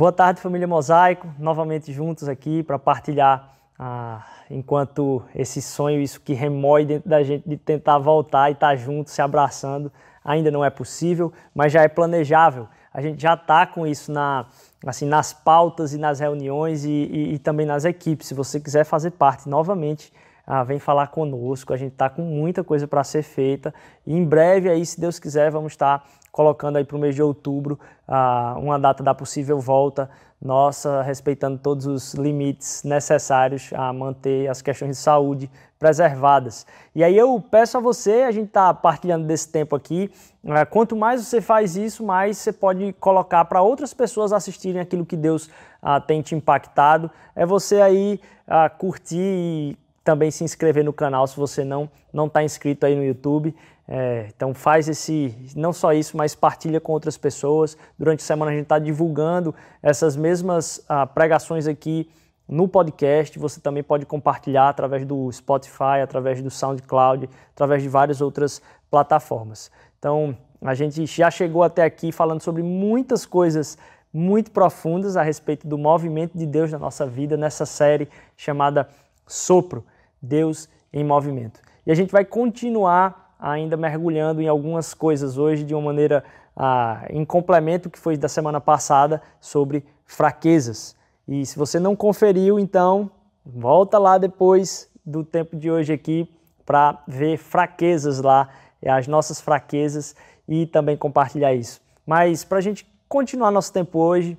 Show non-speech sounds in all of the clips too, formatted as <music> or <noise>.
Boa tarde, família Mosaico. Novamente juntos aqui para partilhar, ah, enquanto esse sonho, isso que remói dentro da gente de tentar voltar e estar tá junto, se abraçando, ainda não é possível, mas já é planejável. A gente já está com isso na, assim, nas pautas e nas reuniões e, e, e, também nas equipes. Se você quiser fazer parte novamente, ah, vem falar conosco. A gente está com muita coisa para ser feita. E em breve aí, se Deus quiser, vamos estar tá colocando aí para o mês de outubro ah, uma data da possível volta nossa, respeitando todos os limites necessários a manter as questões de saúde preservadas. E aí eu peço a você, a gente está partilhando desse tempo aqui, ah, quanto mais você faz isso, mais você pode colocar para outras pessoas assistirem aquilo que Deus ah, tem te impactado. É você aí ah, curtir e também se inscrever no canal se você não não está inscrito aí no YouTube. É, então faz esse, não só isso, mas partilha com outras pessoas. Durante a semana a gente está divulgando essas mesmas ah, pregações aqui no podcast. Você também pode compartilhar através do Spotify, através do SoundCloud, através de várias outras plataformas. Então a gente já chegou até aqui falando sobre muitas coisas muito profundas a respeito do movimento de Deus na nossa vida nessa série chamada Sopro, Deus em Movimento. E a gente vai continuar ainda mergulhando em algumas coisas hoje de uma maneira ah, em complemento que foi da semana passada sobre fraquezas. E se você não conferiu, então volta lá depois do tempo de hoje aqui para ver fraquezas lá, as nossas fraquezas e também compartilhar isso. Mas para a gente continuar nosso tempo hoje,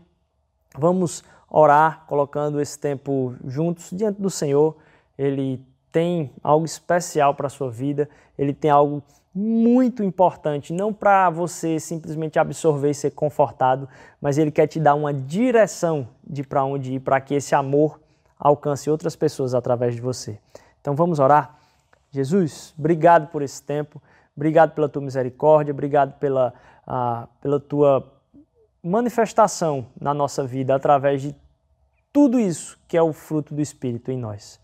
vamos orar colocando esse tempo juntos diante do Senhor. Ele tem algo especial para a sua vida, ele tem algo muito importante, não para você simplesmente absorver e ser confortado, mas ele quer te dar uma direção de para onde ir, para que esse amor alcance outras pessoas através de você. Então vamos orar? Jesus, obrigado por esse tempo, obrigado pela tua misericórdia, obrigado pela, ah, pela tua manifestação na nossa vida através de tudo isso que é o fruto do Espírito em nós.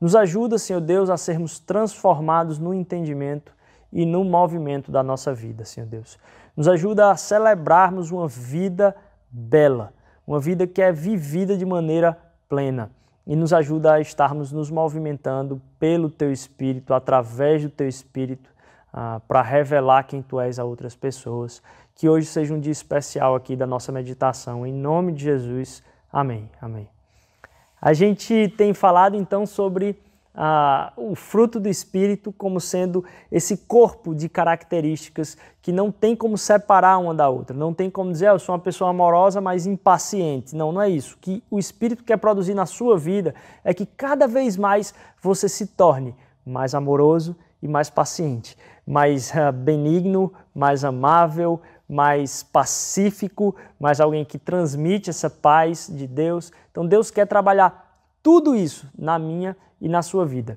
Nos ajuda, Senhor Deus, a sermos transformados no entendimento e no movimento da nossa vida, Senhor Deus. Nos ajuda a celebrarmos uma vida bela, uma vida que é vivida de maneira plena e nos ajuda a estarmos nos movimentando pelo Teu Espírito, através do Teu Espírito, ah, para revelar quem Tu és a outras pessoas. Que hoje seja um dia especial aqui da nossa meditação. Em nome de Jesus. Amém. Amém. A gente tem falado então sobre ah, o fruto do Espírito como sendo esse corpo de características que não tem como separar uma da outra. Não tem como dizer, ah, eu sou uma pessoa amorosa, mas impaciente. Não, não é isso. O que o Espírito quer produzir na sua vida é que cada vez mais você se torne mais amoroso e mais paciente, mais ah, benigno, mais amável, mais pacífico, mais alguém que transmite essa paz de Deus. Então Deus quer trabalhar tudo isso na minha e na sua vida.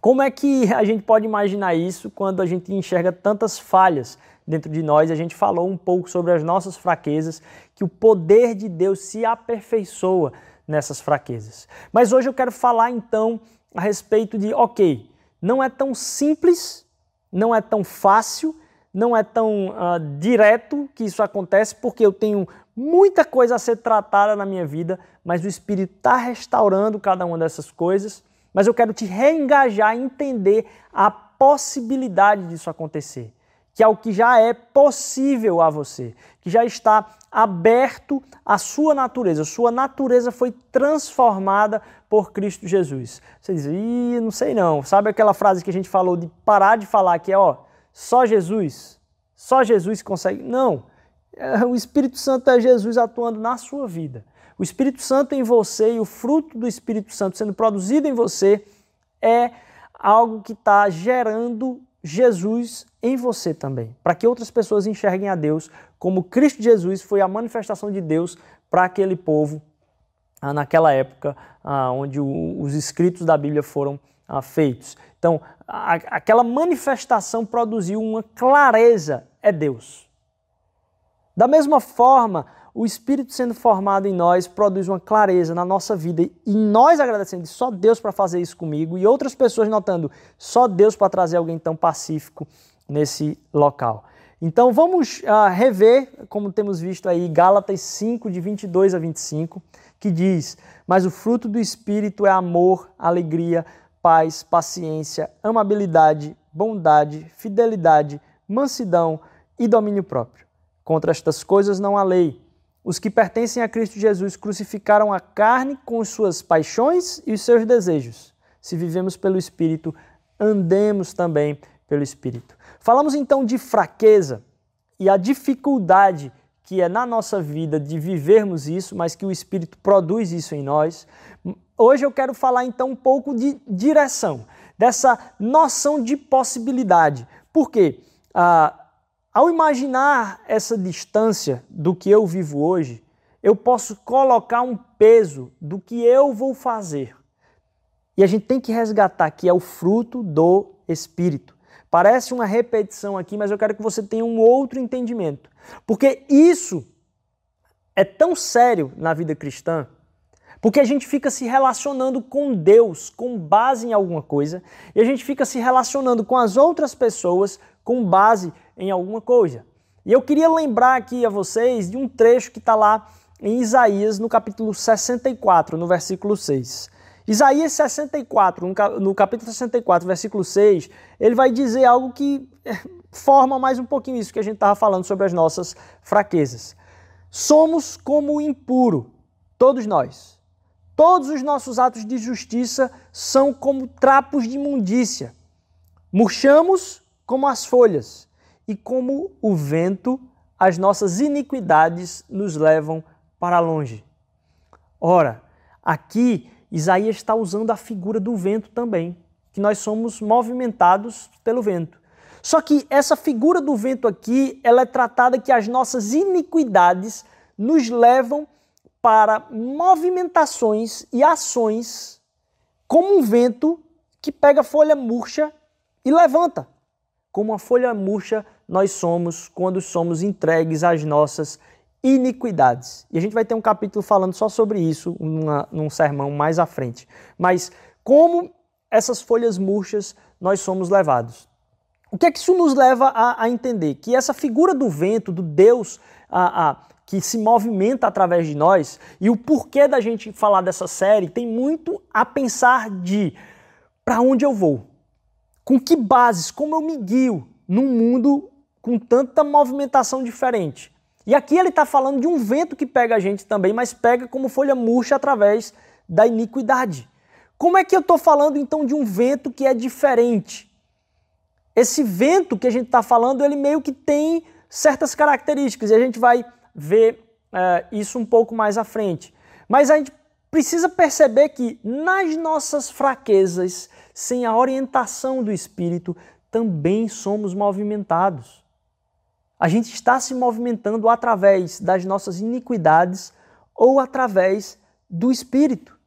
Como é que a gente pode imaginar isso quando a gente enxerga tantas falhas dentro de nós? A gente falou um pouco sobre as nossas fraquezas, que o poder de Deus se aperfeiçoa nessas fraquezas. Mas hoje eu quero falar então a respeito de, ok, não é tão simples, não é tão fácil não é tão uh, direto que isso acontece, porque eu tenho muita coisa a ser tratada na minha vida, mas o Espírito está restaurando cada uma dessas coisas. Mas eu quero te reengajar a entender a possibilidade disso acontecer, que é o que já é possível a você, que já está aberto à sua natureza. Sua natureza foi transformada por Cristo Jesus. Você diz, Ih, não sei não. Sabe aquela frase que a gente falou de parar de falar que é, ó, só Jesus? Só Jesus consegue? Não. É, o Espírito Santo é Jesus atuando na sua vida. O Espírito Santo em você e o fruto do Espírito Santo sendo produzido em você é algo que está gerando Jesus em você também, para que outras pessoas enxerguem a Deus como Cristo Jesus foi a manifestação de Deus para aquele povo ah, naquela época ah, onde os escritos da Bíblia foram ah, feitos. Então, a, aquela manifestação produziu uma clareza, é Deus. Da mesma forma, o Espírito sendo formado em nós produz uma clareza na nossa vida e nós agradecendo só Deus para fazer isso comigo e outras pessoas notando só Deus para trazer alguém tão pacífico nesse local. Então vamos uh, rever, como temos visto aí, Gálatas 5, de 22 a 25, que diz: Mas o fruto do Espírito é amor, alegria, paz, paciência, amabilidade, bondade, fidelidade, mansidão e domínio próprio. Contra estas coisas não há lei. Os que pertencem a Cristo Jesus crucificaram a carne com suas paixões e os seus desejos. Se vivemos pelo Espírito, andemos também pelo Espírito. Falamos então de fraqueza e a dificuldade que é na nossa vida de vivermos isso, mas que o Espírito produz isso em nós. Hoje eu quero falar então um pouco de direção, dessa noção de possibilidade. Por quê? Ah, ao imaginar essa distância do que eu vivo hoje, eu posso colocar um peso do que eu vou fazer. E a gente tem que resgatar que é o fruto do Espírito. Parece uma repetição aqui, mas eu quero que você tenha um outro entendimento. Porque isso é tão sério na vida cristã, porque a gente fica se relacionando com Deus com base em alguma coisa, e a gente fica se relacionando com as outras pessoas com base em alguma coisa. E eu queria lembrar aqui a vocês de um trecho que está lá em Isaías, no capítulo 64, no versículo 6. Isaías 64, no capítulo 64, versículo 6, ele vai dizer algo que é, forma mais um pouquinho isso que a gente estava falando sobre as nossas fraquezas. Somos como o impuro, todos nós. Todos os nossos atos de justiça são como trapos de imundícia. Murchamos como as folhas, e como o vento, as nossas iniquidades nos levam para longe. Ora, aqui Isaías está usando a figura do vento também, que nós somos movimentados pelo vento. Só que essa figura do vento aqui, ela é tratada que as nossas iniquidades nos levam para movimentações e ações como um vento que pega folha murcha e levanta. Como uma folha murcha nós somos quando somos entregues às nossas iniquidades. E a gente vai ter um capítulo falando só sobre isso numa, num sermão mais à frente. Mas como essas folhas murchas nós somos levados. O que é que isso nos leva a, a entender? Que essa figura do vento, do Deus a, a, que se movimenta através de nós, e o porquê da gente falar dessa série tem muito a pensar de para onde eu vou, com que bases, como eu me guio num mundo com tanta movimentação diferente. E aqui ele está falando de um vento que pega a gente também, mas pega como folha murcha através da iniquidade. Como é que eu estou falando então de um vento que é diferente? Esse vento que a gente está falando, ele meio que tem certas características e a gente vai ver é, isso um pouco mais à frente. Mas a gente precisa perceber que nas nossas fraquezas, sem a orientação do Espírito, também somos movimentados. A gente está se movimentando através das nossas iniquidades ou através do Espírito.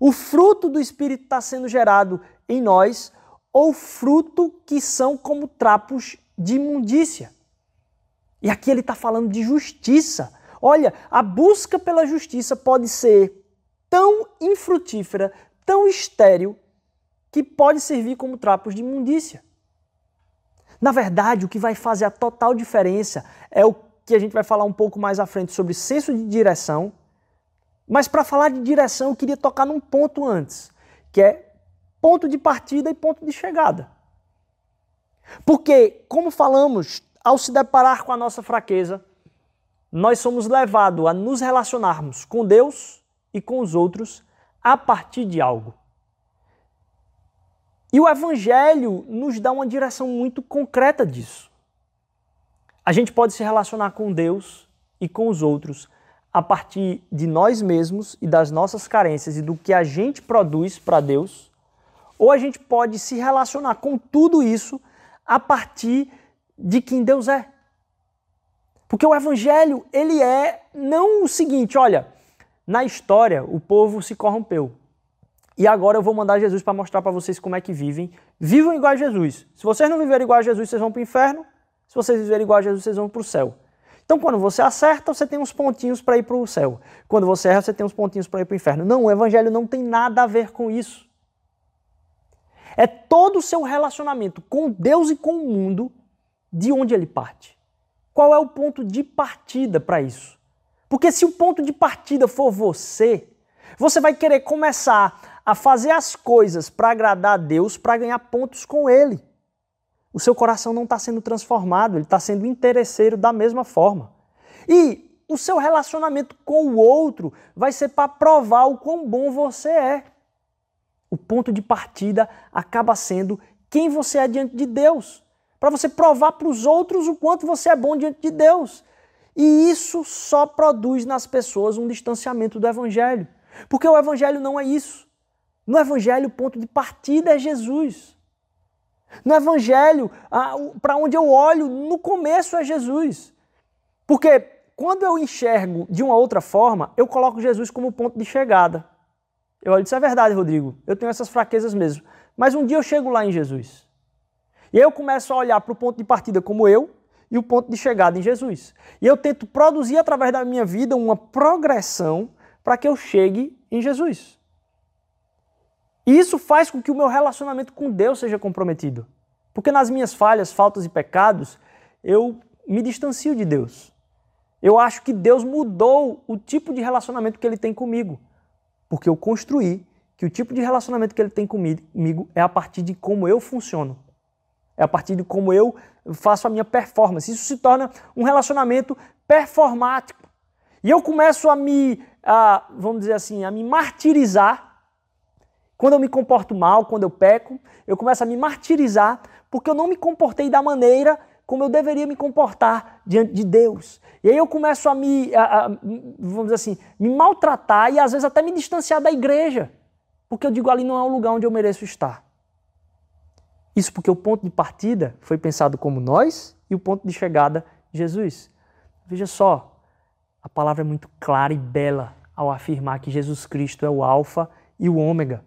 O fruto do Espírito está sendo gerado em nós ou fruto que são como trapos de imundícia. E aqui ele está falando de justiça. Olha, a busca pela justiça pode ser tão infrutífera, tão estéril, que pode servir como trapos de imundícia. Na verdade, o que vai fazer a total diferença é o que a gente vai falar um pouco mais à frente sobre senso de direção. Mas para falar de direção, eu queria tocar num ponto antes, que é ponto de partida e ponto de chegada. Porque, como falamos, ao se deparar com a nossa fraqueza, nós somos levados a nos relacionarmos com Deus e com os outros a partir de algo. E o Evangelho nos dá uma direção muito concreta disso. A gente pode se relacionar com Deus e com os outros a partir de nós mesmos e das nossas carências e do que a gente produz para Deus, ou a gente pode se relacionar com tudo isso a partir de quem Deus é. Porque o evangelho, ele é não o seguinte, olha, na história o povo se corrompeu. E agora eu vou mandar Jesus para mostrar para vocês como é que vivem. Vivam igual a Jesus. Se vocês não viverem igual a Jesus, vocês vão para o inferno. Se vocês viverem igual a Jesus, vocês vão para o céu. Então, quando você acerta, você tem uns pontinhos para ir para o céu. Quando você erra, você tem uns pontinhos para ir para o inferno. Não, o evangelho não tem nada a ver com isso. É todo o seu relacionamento com Deus e com o mundo de onde ele parte. qual é o ponto de partida para isso. Porque se o ponto de partida for você, você vai querer começar a fazer as coisas para agradar a Deus, para ganhar pontos com Ele. O seu coração não está sendo transformado, ele está sendo interesseiro da mesma forma. E o seu relacionamento com o outro vai ser para provar o quão bom você é. O ponto de partida acaba sendo quem você é diante de Deus, para você provar para os outros o quanto você é bom diante de Deus. E isso só produz nas pessoas um distanciamento do Evangelho. Porque o Evangelho não é isso. No Evangelho, o ponto de partida é Jesus. No Evangelho, para onde eu olho, no começo é Jesus. Porque quando eu enxergo de uma outra forma, eu coloco Jesus como ponto de chegada. Eu olho, isso é verdade, Rodrigo, eu tenho essas fraquezas mesmo. Mas um dia eu chego lá em Jesus. E eu começo a olhar para o ponto de partida como eu e o ponto de chegada em Jesus. E eu tento produzir através da minha vida uma progressão para que eu chegue em Jesus. E isso faz com que o meu relacionamento com Deus seja comprometido. Porque nas minhas falhas, faltas e pecados, eu me distancio de Deus. Eu acho que Deus mudou o tipo de relacionamento que ele tem comigo. Porque eu construí que o tipo de relacionamento que ele tem comigo é a partir de como eu funciono. É a partir de como eu faço a minha performance. Isso se torna um relacionamento performático. E eu começo a me, a, vamos dizer assim, a me martirizar quando eu me comporto mal, quando eu peco, eu começo a me martirizar porque eu não me comportei da maneira como eu deveria me comportar diante de Deus. E aí eu começo a me, a, a, vamos dizer assim, me maltratar e às vezes até me distanciar da igreja, porque eu digo ali não é o lugar onde eu mereço estar. Isso porque o ponto de partida foi pensado como nós e o ponto de chegada Jesus. Veja só, a palavra é muito clara e bela ao afirmar que Jesus Cristo é o Alfa e o Ômega.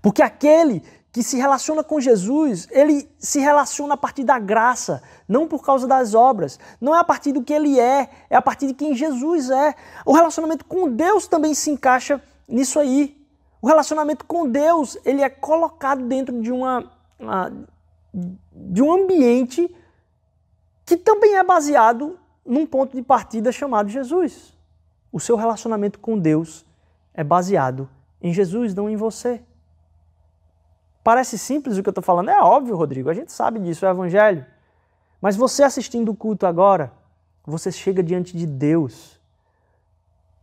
Porque aquele que se relaciona com Jesus, ele se relaciona a partir da graça, não por causa das obras. Não é a partir do que ele é, é a partir de quem Jesus é. O relacionamento com Deus também se encaixa nisso aí. O relacionamento com Deus, ele é colocado dentro de uma, de um ambiente que também é baseado num ponto de partida chamado Jesus. O seu relacionamento com Deus é baseado em Jesus, não em você. Parece simples o que eu estou falando, é óbvio, Rodrigo, a gente sabe disso, é o Evangelho. Mas você assistindo o culto agora, você chega diante de Deus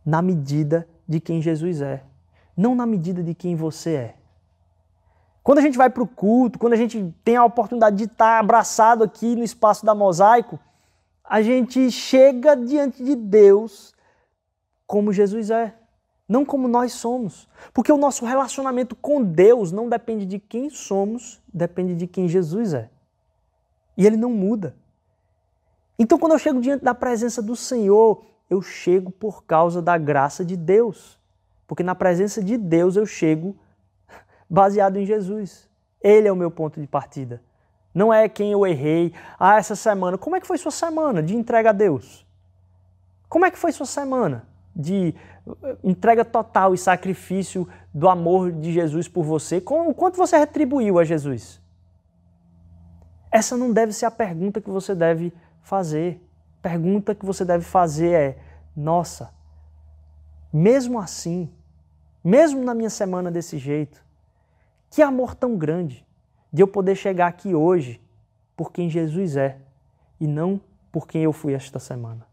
na medida de quem Jesus é, não na medida de quem você é. Quando a gente vai para o culto, quando a gente tem a oportunidade de estar abraçado aqui no espaço da mosaico, a gente chega diante de Deus como Jesus é não como nós somos. Porque o nosso relacionamento com Deus não depende de quem somos, depende de quem Jesus é. E ele não muda. Então, quando eu chego diante da presença do Senhor, eu chego por causa da graça de Deus. Porque na presença de Deus eu chego baseado em Jesus. Ele é o meu ponto de partida. Não é quem eu errei. Ah, essa semana. Como é que foi sua semana de entrega a Deus? Como é que foi sua semana de entrega total e sacrifício do amor de Jesus por você, o quanto você retribuiu a Jesus? Essa não deve ser a pergunta que você deve fazer. A pergunta que você deve fazer é: nossa, mesmo assim, mesmo na minha semana desse jeito, que amor tão grande de eu poder chegar aqui hoje por quem Jesus é e não por quem eu fui esta semana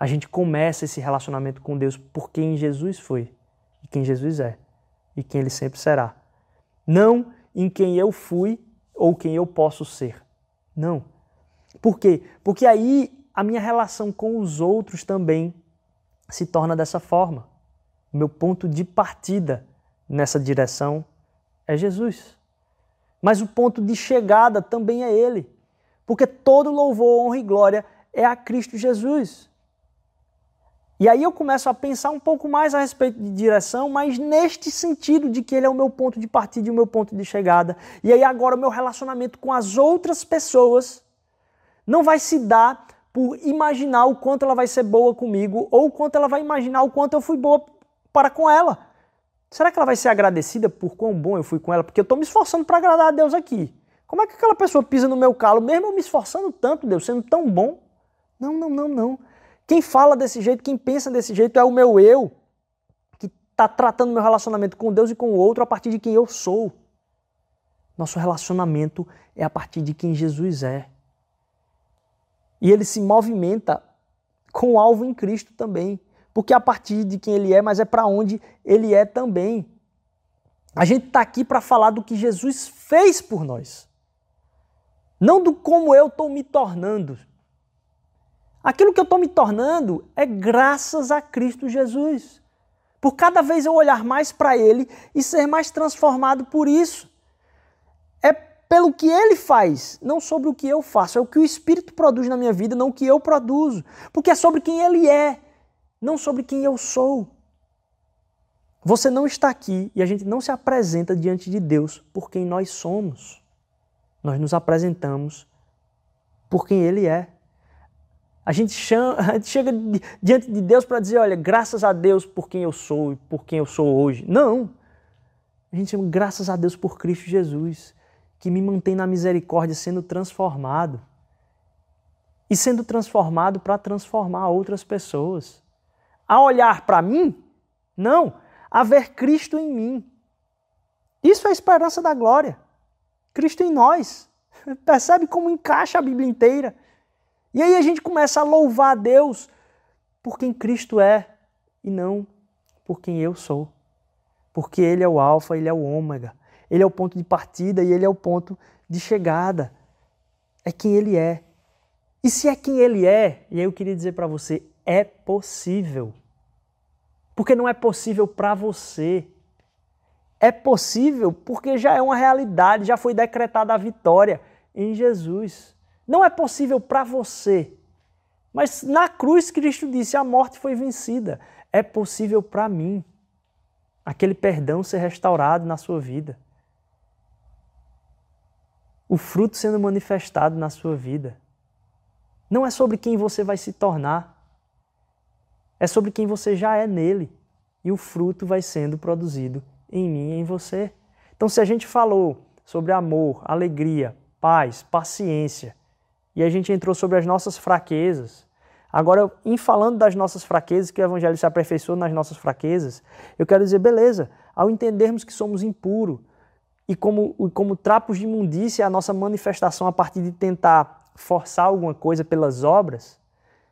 a gente começa esse relacionamento com Deus por quem Jesus foi, e quem Jesus é, e quem Ele sempre será. Não em quem eu fui ou quem eu posso ser. Não. Por quê? Porque aí a minha relação com os outros também se torna dessa forma. Meu ponto de partida nessa direção é Jesus. Mas o ponto de chegada também é Ele. Porque todo louvor, honra e glória é a Cristo Jesus. E aí eu começo a pensar um pouco mais a respeito de direção, mas neste sentido de que ele é o meu ponto de partida e o meu ponto de chegada. E aí agora o meu relacionamento com as outras pessoas não vai se dar por imaginar o quanto ela vai ser boa comigo ou o quanto ela vai imaginar o quanto eu fui boa para com ela. Será que ela vai ser agradecida por quão bom eu fui com ela? Porque eu estou me esforçando para agradar a Deus aqui. Como é que aquela pessoa pisa no meu calo, mesmo eu me esforçando tanto, Deus, sendo tão bom? Não, não, não, não. Quem fala desse jeito, quem pensa desse jeito é o meu eu, que está tratando meu relacionamento com Deus e com o outro a partir de quem eu sou. Nosso relacionamento é a partir de quem Jesus é. E ele se movimenta com o alvo em Cristo também. Porque a partir de quem ele é, mas é para onde ele é também. A gente está aqui para falar do que Jesus fez por nós. Não do como eu estou me tornando. Aquilo que eu estou me tornando é graças a Cristo Jesus. Por cada vez eu olhar mais para Ele e ser mais transformado por isso. É pelo que Ele faz, não sobre o que eu faço. É o que o Espírito produz na minha vida, não o que eu produzo. Porque é sobre quem Ele é, não sobre quem eu sou. Você não está aqui e a gente não se apresenta diante de Deus por quem nós somos. Nós nos apresentamos por quem Ele é. A gente, chama, a gente chega diante de Deus para dizer: olha, graças a Deus por quem eu sou e por quem eu sou hoje. Não. A gente chama graças a Deus por Cristo Jesus, que me mantém na misericórdia, sendo transformado. E sendo transformado para transformar outras pessoas. A olhar para mim? Não a ver Cristo em mim. Isso é a esperança da glória. Cristo em nós. <laughs> Percebe como encaixa a Bíblia inteira? E aí a gente começa a louvar a Deus por quem Cristo é e não por quem eu sou. Porque Ele é o Alfa, Ele é o Ômega. Ele é o ponto de partida e Ele é o ponto de chegada. É quem Ele é. E se é quem Ele é, e aí eu queria dizer para você, é possível porque não é possível para você. É possível porque já é uma realidade, já foi decretada a vitória em Jesus. Não é possível para você. Mas na cruz Cristo disse: a morte foi vencida. É possível para mim. Aquele perdão ser restaurado na sua vida. O fruto sendo manifestado na sua vida. Não é sobre quem você vai se tornar é sobre quem você já é nele. E o fruto vai sendo produzido em mim e em você. Então, se a gente falou sobre amor, alegria, paz, paciência, e a gente entrou sobre as nossas fraquezas, agora, em falando das nossas fraquezas, que o Evangelho se aperfeiçoou nas nossas fraquezas, eu quero dizer, beleza, ao entendermos que somos impuros e como, como trapos de imundícia a nossa manifestação a partir de tentar forçar alguma coisa pelas obras,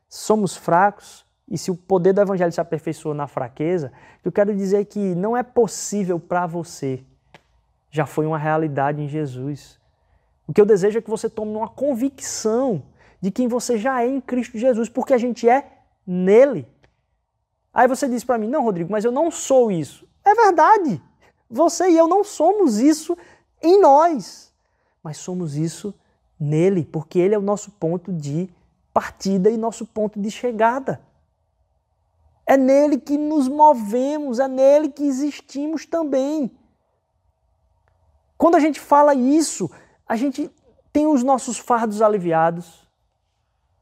somos fracos, e se o poder do evangelho se aperfeiçoa na fraqueza, eu quero dizer que não é possível para você. Já foi uma realidade em Jesus. O que eu desejo é que você tome uma convicção de quem você já é em Cristo Jesus, porque a gente é nele. Aí você diz para mim: "Não, Rodrigo, mas eu não sou isso". É verdade. Você e eu não somos isso em nós, mas somos isso nele, porque ele é o nosso ponto de partida e nosso ponto de chegada. É nele que nos movemos, é nele que existimos também. Quando a gente fala isso, a gente tem os nossos fardos aliviados,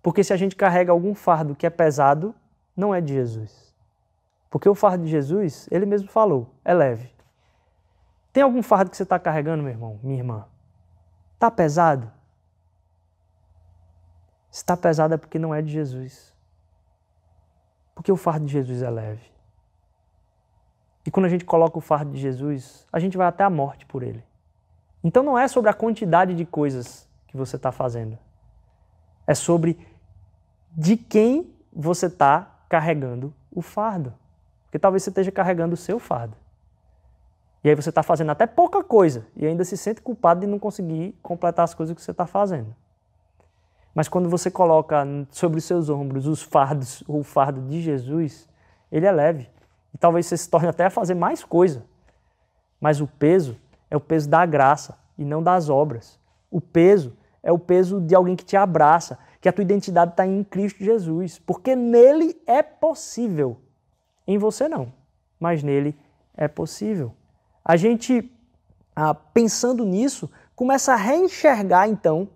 porque se a gente carrega algum fardo que é pesado, não é de Jesus. Porque o fardo de Jesus, ele mesmo falou, é leve. Tem algum fardo que você está carregando, meu irmão, minha irmã? Está pesado? Se está pesado é porque não é de Jesus. Porque o fardo de Jesus é leve. E quando a gente coloca o fardo de Jesus, a gente vai até a morte por ele. Então não é sobre a quantidade de coisas que você está fazendo. É sobre de quem você está carregando o fardo. Porque talvez você esteja carregando o seu fardo. E aí você está fazendo até pouca coisa e ainda se sente culpado de não conseguir completar as coisas que você está fazendo. Mas quando você coloca sobre os seus ombros os fardos, o fardo de Jesus, ele é leve. E talvez você se torne até a fazer mais coisa. Mas o peso é o peso da graça e não das obras. O peso é o peso de alguém que te abraça, que a tua identidade está em Cristo Jesus. Porque nele é possível. Em você não, mas nele é possível. A gente, ah, pensando nisso, começa a reenxergar então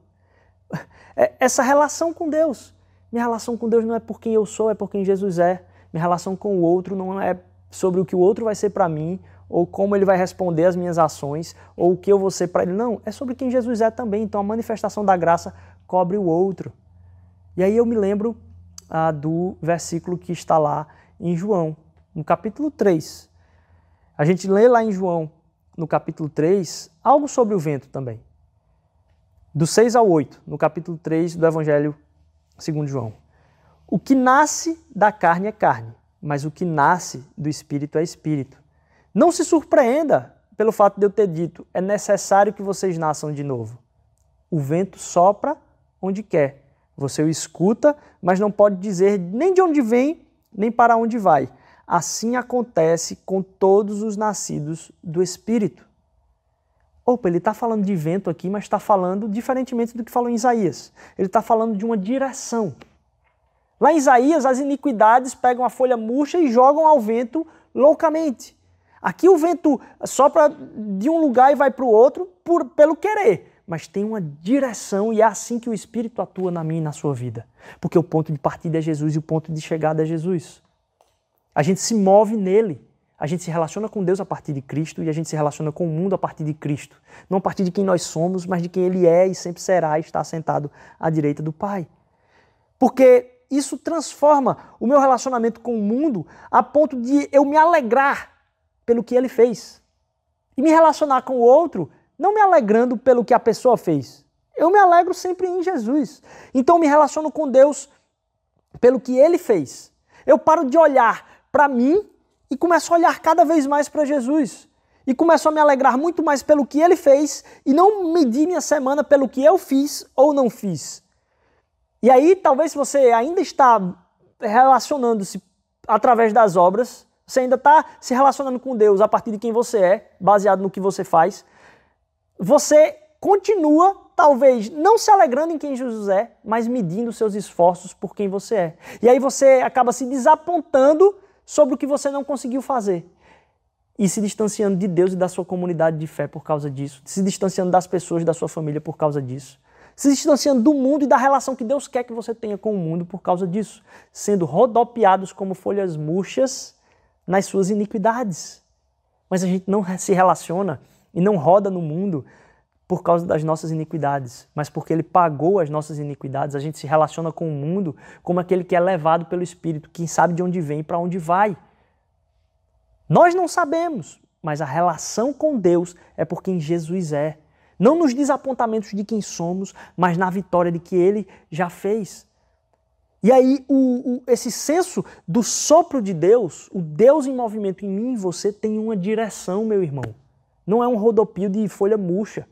essa relação com Deus. Minha relação com Deus não é por quem eu sou, é por quem Jesus é. Minha relação com o outro não é sobre o que o outro vai ser para mim, ou como ele vai responder às minhas ações, ou o que eu vou ser para ele. Não, é sobre quem Jesus é também. Então a manifestação da graça cobre o outro. E aí eu me lembro ah, do versículo que está lá em João, no capítulo 3. A gente lê lá em João, no capítulo 3, algo sobre o vento também. Do 6 ao 8, no capítulo 3 do Evangelho segundo João. O que nasce da carne é carne, mas o que nasce do espírito é espírito. Não se surpreenda pelo fato de eu ter dito, é necessário que vocês nasçam de novo. O vento sopra onde quer. Você o escuta, mas não pode dizer nem de onde vem, nem para onde vai. Assim acontece com todos os nascidos do Espírito. Opa, ele está falando de vento aqui, mas está falando diferentemente do que falou em Isaías. Ele está falando de uma direção. Lá em Isaías, as iniquidades pegam a folha murcha e jogam ao vento loucamente. Aqui o vento sopra de um lugar e vai para o outro por, pelo querer, mas tem uma direção e é assim que o Espírito atua na minha e na sua vida. Porque o ponto de partida é Jesus e o ponto de chegada é Jesus. A gente se move nele. A gente se relaciona com Deus a partir de Cristo e a gente se relaciona com o mundo a partir de Cristo. Não a partir de quem nós somos, mas de quem Ele é e sempre será e está sentado à direita do Pai. Porque isso transforma o meu relacionamento com o mundo a ponto de eu me alegrar pelo que ele fez. E me relacionar com o outro não me alegrando pelo que a pessoa fez. Eu me alegro sempre em Jesus. Então eu me relaciono com Deus pelo que ele fez. Eu paro de olhar para mim e começo a olhar cada vez mais para Jesus. E começo a me alegrar muito mais pelo que ele fez e não medir minha semana pelo que eu fiz ou não fiz. E aí, talvez você ainda está relacionando-se através das obras, você ainda está se relacionando com Deus a partir de quem você é, baseado no que você faz. Você continua, talvez, não se alegrando em quem Jesus é, mas medindo seus esforços por quem você é. E aí você acaba se desapontando sobre o que você não conseguiu fazer. E se distanciando de Deus e da sua comunidade de fé por causa disso. Se distanciando das pessoas da sua família por causa disso se distanciando do mundo e da relação que Deus quer que você tenha com o mundo por causa disso, sendo rodopiados como folhas murchas nas suas iniquidades. Mas a gente não se relaciona e não roda no mundo por causa das nossas iniquidades, mas porque ele pagou as nossas iniquidades. A gente se relaciona com o mundo como aquele que é levado pelo Espírito, quem sabe de onde vem e para onde vai. Nós não sabemos, mas a relação com Deus é por quem Jesus é. Não nos desapontamentos de quem somos, mas na vitória de que Ele já fez. E aí, o, o, esse senso do sopro de Deus, o Deus em movimento em mim e você, tem uma direção, meu irmão. Não é um rodopio de folha murcha.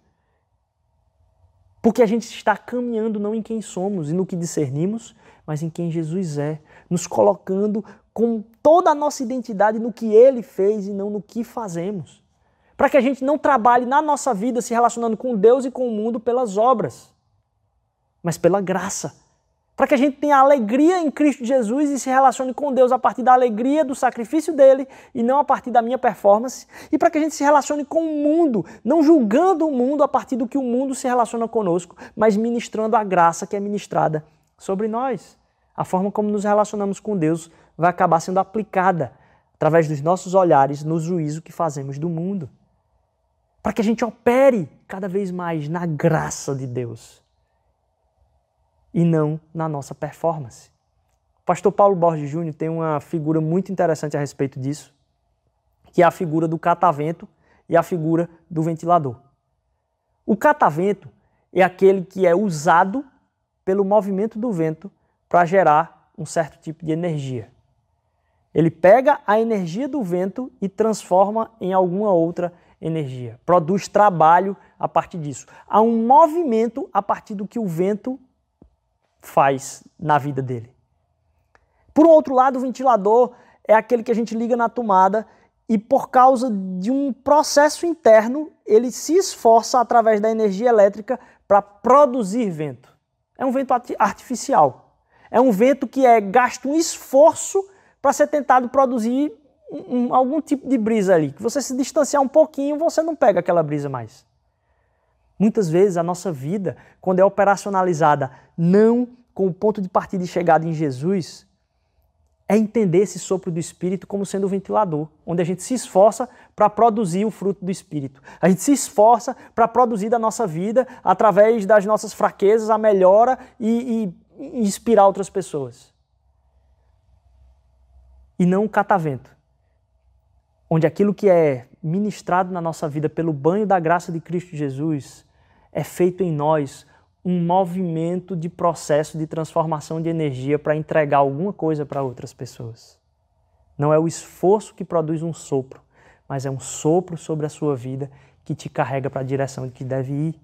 Porque a gente está caminhando não em quem somos e no que discernimos, mas em quem Jesus é, nos colocando com toda a nossa identidade no que Ele fez e não no que fazemos para que a gente não trabalhe na nossa vida se relacionando com Deus e com o mundo pelas obras, mas pela graça. Para que a gente tenha alegria em Cristo Jesus e se relacione com Deus a partir da alegria do sacrifício dele e não a partir da minha performance. E para que a gente se relacione com o mundo, não julgando o mundo a partir do que o mundo se relaciona conosco, mas ministrando a graça que é ministrada sobre nós. A forma como nos relacionamos com Deus vai acabar sendo aplicada através dos nossos olhares no juízo que fazemos do mundo para que a gente opere cada vez mais na graça de Deus e não na nossa performance. O pastor Paulo Borges Júnior tem uma figura muito interessante a respeito disso, que é a figura do catavento e a figura do ventilador. O catavento é aquele que é usado pelo movimento do vento para gerar um certo tipo de energia. Ele pega a energia do vento e transforma em alguma outra energia, produz trabalho a partir disso. Há um movimento a partir do que o vento faz na vida dele. Por outro lado, o ventilador é aquele que a gente liga na tomada e por causa de um processo interno, ele se esforça através da energia elétrica para produzir vento. É um vento artificial. É um vento que é gasto um esforço para ser tentado produzir um, algum tipo de brisa ali, que você se distanciar um pouquinho, você não pega aquela brisa mais. Muitas vezes a nossa vida, quando é operacionalizada não com o ponto de partida e chegada em Jesus, é entender esse sopro do Espírito como sendo o ventilador, onde a gente se esforça para produzir o fruto do Espírito. A gente se esforça para produzir da nossa vida, através das nossas fraquezas, a melhora e, e inspirar outras pessoas. E não um catavento, onde aquilo que é ministrado na nossa vida pelo banho da graça de Cristo Jesus é feito em nós um movimento de processo de transformação de energia para entregar alguma coisa para outras pessoas. Não é o esforço que produz um sopro, mas é um sopro sobre a sua vida que te carrega para a direção de que deve ir.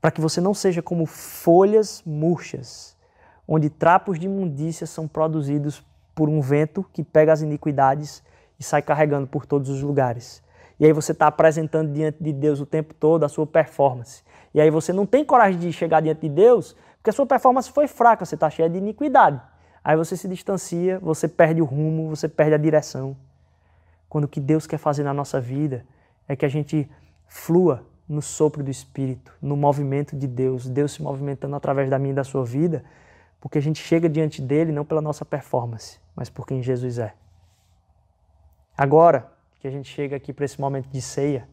Para que você não seja como folhas murchas, onde trapos de imundícia são produzidos por um vento que pega as iniquidades e sai carregando por todos os lugares. E aí você está apresentando diante de Deus o tempo todo a sua performance. E aí você não tem coragem de chegar diante de Deus porque a sua performance foi fraca, você está cheio de iniquidade. Aí você se distancia, você perde o rumo, você perde a direção. Quando o que Deus quer fazer na nossa vida é que a gente flua no sopro do Espírito, no movimento de Deus, Deus se movimentando através da minha e da sua vida, porque a gente chega diante dele não pela nossa performance, mas por quem Jesus é. Agora que a gente chega aqui para esse momento de ceia,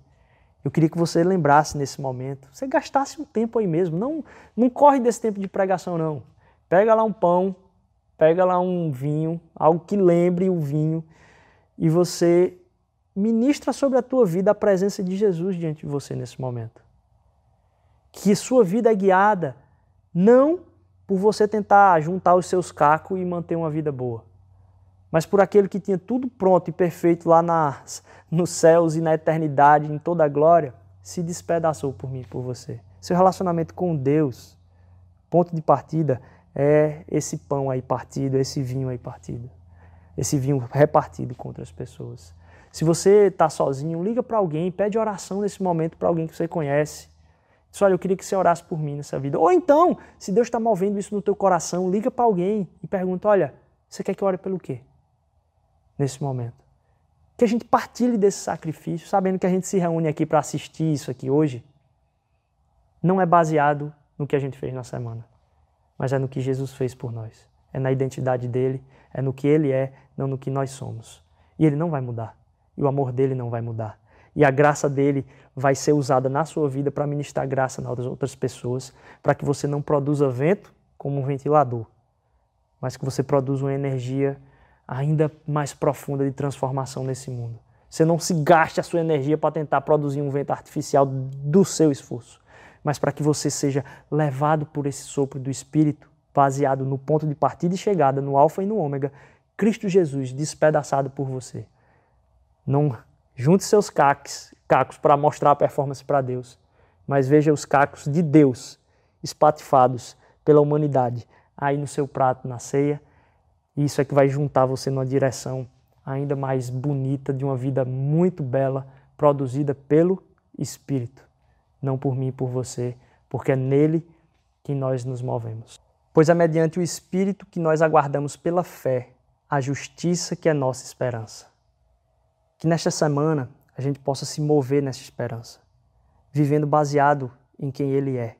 eu queria que você lembrasse nesse momento, você gastasse um tempo aí mesmo, não, não corre desse tempo de pregação não. Pega lá um pão, pega lá um vinho, algo que lembre o vinho, e você ministra sobre a tua vida a presença de Jesus diante de você nesse momento. Que sua vida é guiada não por você tentar juntar os seus cacos e manter uma vida boa, mas por aquele que tinha tudo pronto e perfeito lá nas, nos céus e na eternidade, em toda a glória, se despedaçou por mim e por você. Seu relacionamento com Deus, ponto de partida, é esse pão aí partido, esse vinho aí partido esse vinho repartido com outras pessoas. Se você está sozinho, liga para alguém, pede oração nesse momento para alguém que você conhece. Diz, olha, eu queria que você orasse por mim nessa vida. Ou então, se Deus está movendo isso no teu coração, liga para alguém e pergunta, olha, você quer que eu ore pelo quê? Nesse momento. Que a gente partilhe desse sacrifício, sabendo que a gente se reúne aqui para assistir isso aqui hoje. Não é baseado no que a gente fez na semana, mas é no que Jesus fez por nós. É na identidade dele, é no que ele é, não no que nós somos. E ele não vai mudar. E o amor dele não vai mudar. E a graça dele vai ser usada na sua vida para ministrar graça nas outras pessoas, para que você não produza vento como um ventilador, mas que você produza uma energia ainda mais profunda de transformação nesse mundo. Você não se gaste a sua energia para tentar produzir um vento artificial do seu esforço, mas para que você seja levado por esse sopro do Espírito, baseado no ponto de partida e chegada, no Alfa e no Ômega, Cristo Jesus despedaçado por você. Não junte seus cacos, cacos para mostrar a performance para Deus, mas veja os cacos de Deus espatifados pela humanidade aí no seu prato na ceia. Isso é que vai juntar você numa direção ainda mais bonita de uma vida muito bela, produzida pelo Espírito, não por mim e por você, porque é nele que nós nos movemos. Pois é mediante o Espírito que nós aguardamos pela fé a justiça que é nossa esperança. Que nesta semana a gente possa se mover nessa esperança, vivendo baseado em quem Ele é.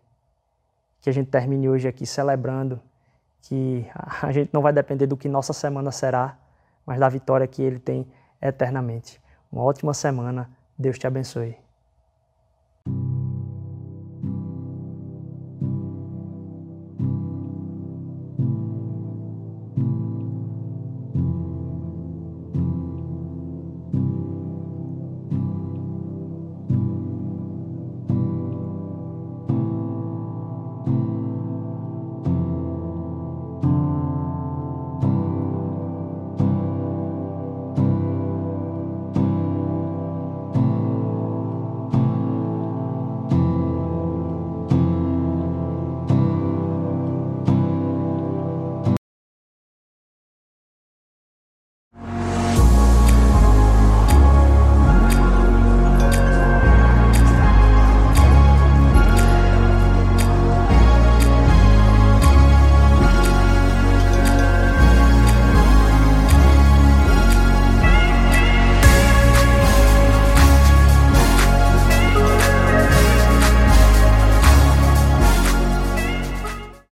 Que a gente termine hoje aqui celebrando que <laughs> a gente não vai depender do que nossa semana será, mas da vitória que Ele tem eternamente. Uma ótima semana. Deus te abençoe.